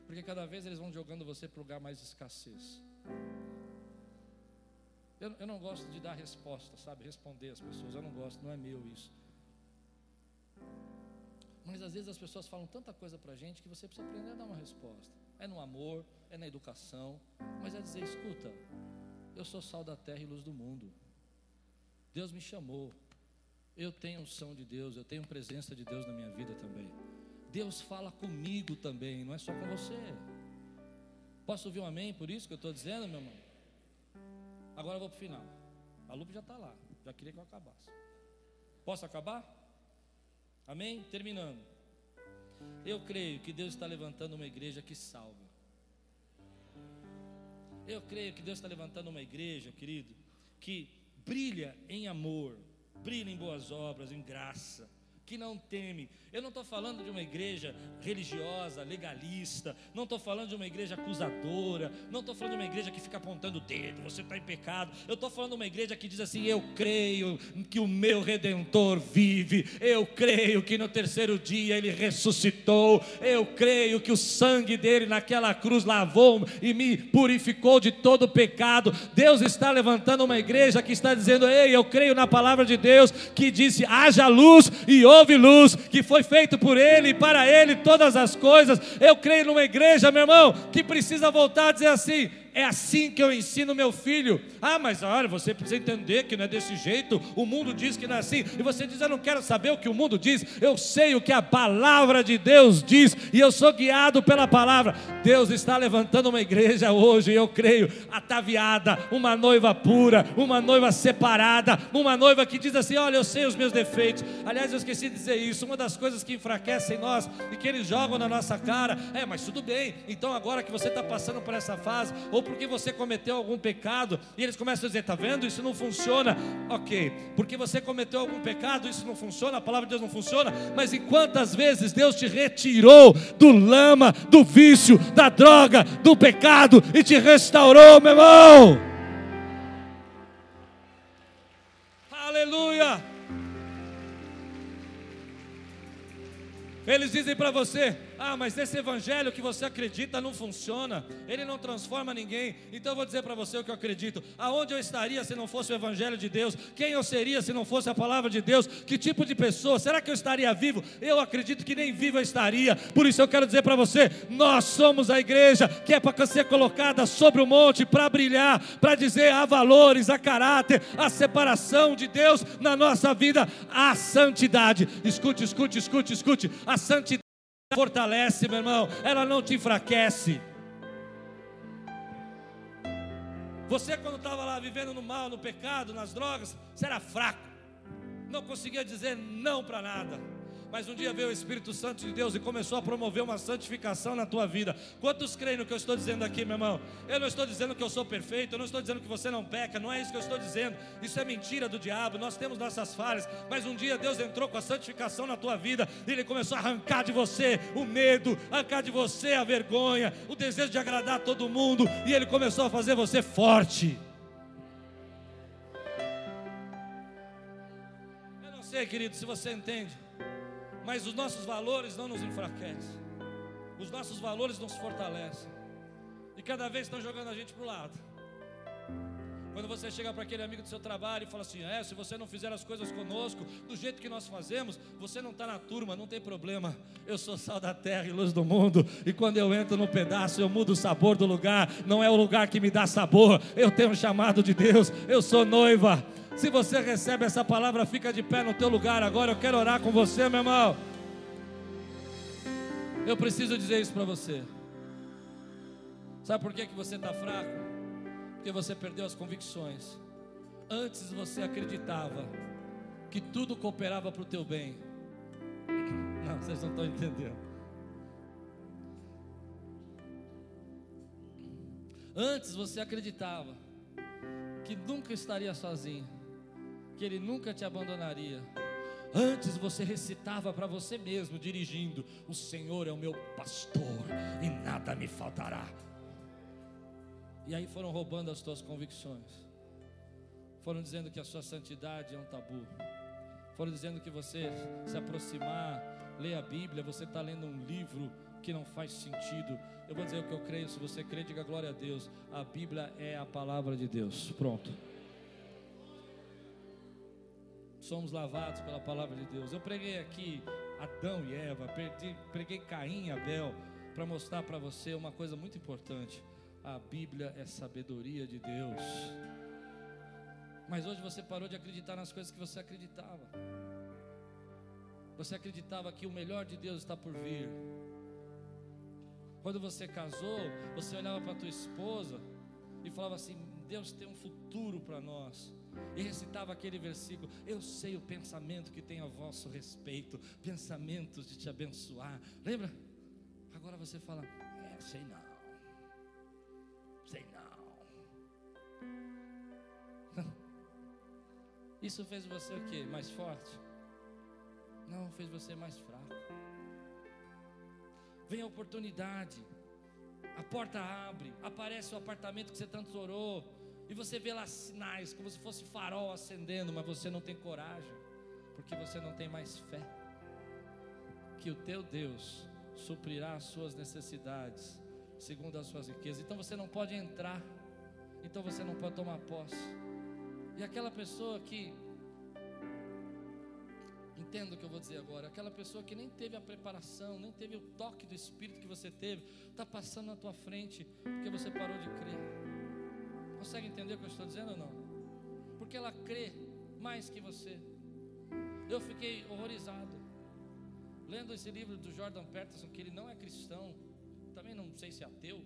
Porque cada vez eles vão jogando você para o lugar mais de escassez. Eu, eu não gosto de dar resposta, sabe? Responder às pessoas. Eu não gosto, não é meu isso. Mas às vezes as pessoas falam tanta coisa para a gente que você precisa aprender a dar uma resposta. É no amor, é na educação, mas é dizer: escuta, eu sou sal da terra e luz do mundo. Deus me chamou. Eu tenho unção de Deus, eu tenho presença de Deus na minha vida também. Deus fala comigo também, não é só com você. Posso ouvir um amém por isso que eu estou dizendo, meu irmão? Agora eu vou para o final. A Lupe já está lá. Já queria que eu acabasse. Posso acabar? Amém? Terminando. Eu creio que Deus está levantando uma igreja que salva. Eu creio que Deus está levantando uma igreja, querido, que brilha em amor, brilha em boas obras, em graça que não teme. Eu não estou falando de uma igreja religiosa, legalista, não estou falando de uma igreja acusadora, não estou falando de uma igreja que fica apontando o dedo, você está em pecado. Eu estou falando de uma igreja que diz assim: Eu creio que o meu redentor vive, eu creio que no terceiro dia ele ressuscitou, eu creio que o sangue dele naquela cruz lavou e me purificou de todo pecado. Deus está levantando uma igreja que está dizendo: Ei, eu creio na palavra de Deus que disse: haja luz e houve luz, que foi feito por Ele e para Ele todas as coisas. Eu creio numa igreja, meu irmão, que precisa voltar a dizer assim: é assim que eu ensino meu filho. Ah, mas olha, você precisa entender que não é desse jeito. O mundo diz que não é assim. E você diz: Eu não quero saber o que o mundo diz. Eu sei o que a palavra de Deus diz. E eu sou guiado pela palavra. Deus está levantando uma igreja hoje, eu creio, ataviada, uma noiva pura, uma noiva separada, uma noiva que diz assim: Olha, eu sei os meus defeitos. Aliás, eu esqueci de dizer isso. Uma das coisas que enfraquecem nós e que eles jogam na nossa cara é: Mas tudo bem. Então, agora que você está passando por essa fase, ou porque você cometeu algum pecado, e eles começam a dizer: está vendo? Isso não funciona. Ok, porque você cometeu algum pecado, isso não funciona, a palavra de Deus não funciona, mas em quantas vezes Deus te retirou do lama, do vício, da droga, do pecado e te restaurou, meu irmão? Aleluia! Eles dizem para você: ah, mas esse evangelho que você acredita não funciona, ele não transforma ninguém. Então eu vou dizer para você o que eu acredito: aonde eu estaria se não fosse o evangelho de Deus? Quem eu seria se não fosse a palavra de Deus? Que tipo de pessoa? Será que eu estaria vivo? Eu acredito que nem vivo eu estaria. Por isso eu quero dizer para você: nós somos a igreja que é para ser colocada sobre o monte para brilhar, para dizer há valores, há caráter, a separação de Deus na nossa vida, a santidade. Escute, escute, escute, escute. A santidade fortalece, meu irmão, ela não te enfraquece. Você, quando estava lá vivendo no mal, no pecado, nas drogas, você era fraco, não conseguia dizer não para nada. Mas um dia veio o Espírito Santo de Deus e começou a promover uma santificação na tua vida. Quantos creem no que eu estou dizendo aqui, meu irmão? Eu não estou dizendo que eu sou perfeito, eu não estou dizendo que você não peca, não é isso que eu estou dizendo. Isso é mentira do diabo, nós temos nossas falhas. Mas um dia Deus entrou com a santificação na tua vida e Ele começou a arrancar de você o medo, arrancar de você a vergonha, o desejo de agradar todo mundo e Ele começou a fazer você forte. Eu não sei, querido, se você entende. Mas os nossos valores não nos enfraquecem. Os nossos valores nos fortalecem. E cada vez estão jogando a gente para o lado. Quando você chega para aquele amigo do seu trabalho e fala assim: É, se você não fizer as coisas conosco, do jeito que nós fazemos, você não está na turma, não tem problema. Eu sou sal da terra e luz do mundo. E quando eu entro no pedaço, eu mudo o sabor do lugar. Não é o lugar que me dá sabor. Eu tenho um chamado de Deus. Eu sou noiva. Se você recebe essa palavra, fica de pé no teu lugar agora. Eu quero orar com você, meu irmão. Eu preciso dizer isso para você. Sabe por que, que você está fraco? Porque você perdeu as convicções. Antes você acreditava que tudo cooperava para o teu bem. Não, vocês não estão entendendo. Antes você acreditava que nunca estaria sozinho que Ele nunca te abandonaria. Antes você recitava para você mesmo, dirigindo: O Senhor é o meu pastor e nada me faltará. E aí foram roubando as tuas convicções, foram dizendo que a sua santidade é um tabu, foram dizendo que você se aproximar, ler a Bíblia, você está lendo um livro que não faz sentido. Eu vou dizer o que eu creio, se você crê, diga glória a Deus. A Bíblia é a palavra de Deus. Pronto somos lavados pela palavra de Deus. Eu preguei aqui Adão e Eva, preguei Caim e Abel, para mostrar para você uma coisa muito importante. A Bíblia é sabedoria de Deus. Mas hoje você parou de acreditar nas coisas que você acreditava. Você acreditava que o melhor de Deus está por vir. Quando você casou, você olhava para tua esposa e falava assim: Deus tem um futuro para nós. E recitava aquele versículo: Eu sei o pensamento que tem a vosso respeito, pensamentos de te abençoar. Lembra? Agora você fala: É, sei não. Sei não. Isso fez você o que? Mais forte? Não, fez você mais fraco. Vem a oportunidade, a porta abre, aparece o apartamento que você tanto orou, e você vê lá sinais, como se fosse farol acendendo, mas você não tem coragem, porque você não tem mais fé. Que o teu Deus suprirá as suas necessidades, segundo as suas riquezas. Então você não pode entrar, então você não pode tomar posse. E aquela pessoa que Entenda o que eu vou dizer agora. Aquela pessoa que nem teve a preparação, nem teve o toque do Espírito que você teve, está passando na tua frente porque você parou de crer. Consegue entender o que eu estou dizendo ou não? Porque ela crê mais que você. Eu fiquei horrorizado. Lendo esse livro do Jordan Peterson, que ele não é cristão, também não sei se é ateu.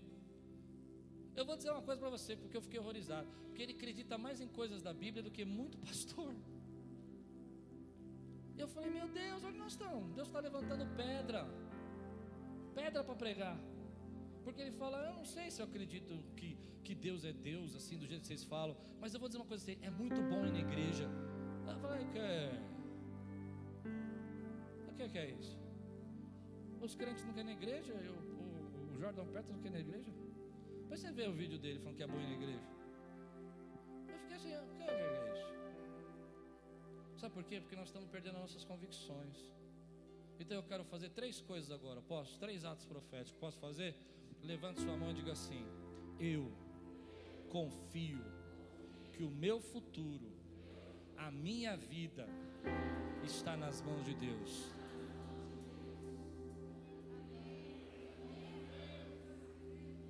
Eu vou dizer uma coisa para você, porque eu fiquei horrorizado. Porque ele acredita mais em coisas da Bíblia do que muito pastor. Eu falei, meu Deus, onde nós estamos? Deus está levantando pedra, pedra para pregar. Porque ele fala, eu não sei se eu acredito que, que Deus é Deus, assim, do jeito que vocês falam, mas eu vou dizer uma coisa assim, é muito bom ir na igreja. Eu falei, que é. O que, que é isso? Os crentes não querem na igreja, eu, o, o Jordan Peters não quer na igreja. Depois você vê o vídeo dele falando que é bom ir na igreja. Eu fiquei assim, o que é isso? Sabe por quê? Porque nós estamos perdendo nossas convicções. Então eu quero fazer três coisas agora. Posso? Três atos proféticos. Posso fazer? Levante sua mão e diga assim: Eu confio que o meu futuro, a minha vida, está nas mãos de Deus.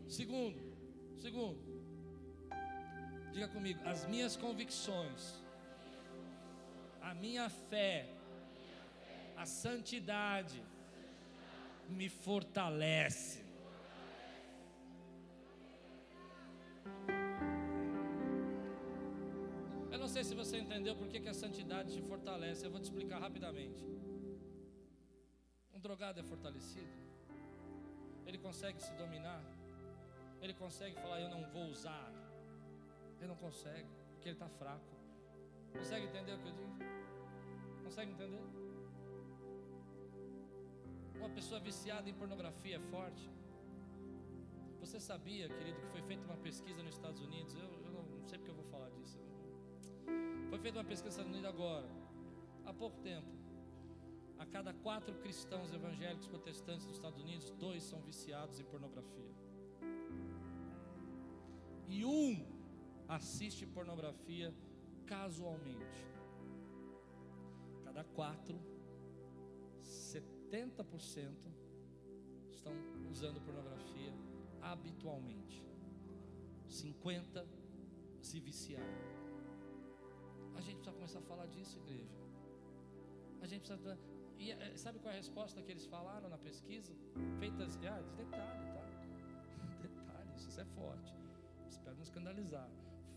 Segundo, segundo, diga comigo, as minhas convicções a minha fé, a santidade me fortalece. Você entendeu por que, que a santidade te fortalece. Eu vou te explicar rapidamente. Um drogado é fortalecido. Ele consegue se dominar. Ele consegue falar: Eu não vou usar. Ele não consegue, porque ele está fraco. Consegue entender o que eu digo? Consegue entender? Uma pessoa viciada em pornografia é forte. Você sabia, querido, que foi feita uma pesquisa nos Estados Unidos? Eu, eu não sei porque eu vou. Foi feita uma pesquisa nos Estados Unidos agora, há pouco tempo. A cada quatro cristãos evangélicos protestantes dos Estados Unidos, dois são viciados em pornografia. E um assiste pornografia casualmente. Cada quatro, 70% estão usando pornografia habitualmente. 50 se viciaram. A gente precisa começar a falar disso, igreja. A gente precisa. E eh, sabe qual é a resposta que eles falaram na pesquisa? Feitas. Ah, detalhe, tá? Detalhe, isso é forte. Espero não escandalizar.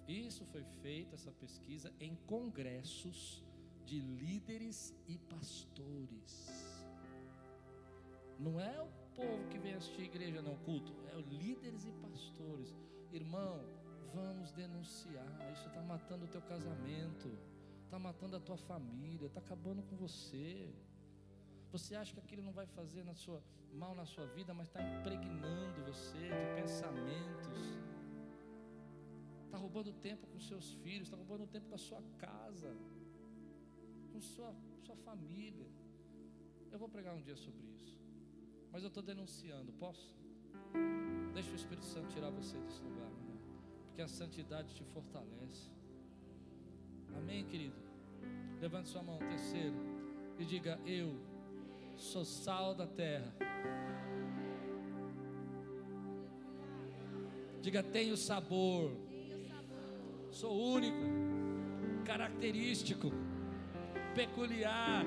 Isso foi feito, essa pesquisa, em congressos de líderes e pastores. Não é o povo que vem assistir a igreja, não, culto, é o líderes e pastores. Irmão, vamos denunciar. Isso está matando o teu casamento, está matando a tua família, está acabando com você. Você acha que aquilo não vai fazer na sua, mal na sua vida, mas está impregnando você de pensamentos está roubando tempo com seus filhos, está roubando tempo da sua casa, com sua, sua família. Eu vou pregar um dia sobre isso, mas eu estou denunciando, posso? Deixa o Espírito Santo tirar você desse lugar, porque a santidade te fortalece. Amém, querido? Levante sua mão, terceiro, e diga: Eu sou sal da terra. Diga: Tenho sabor Sou único, característico, peculiar.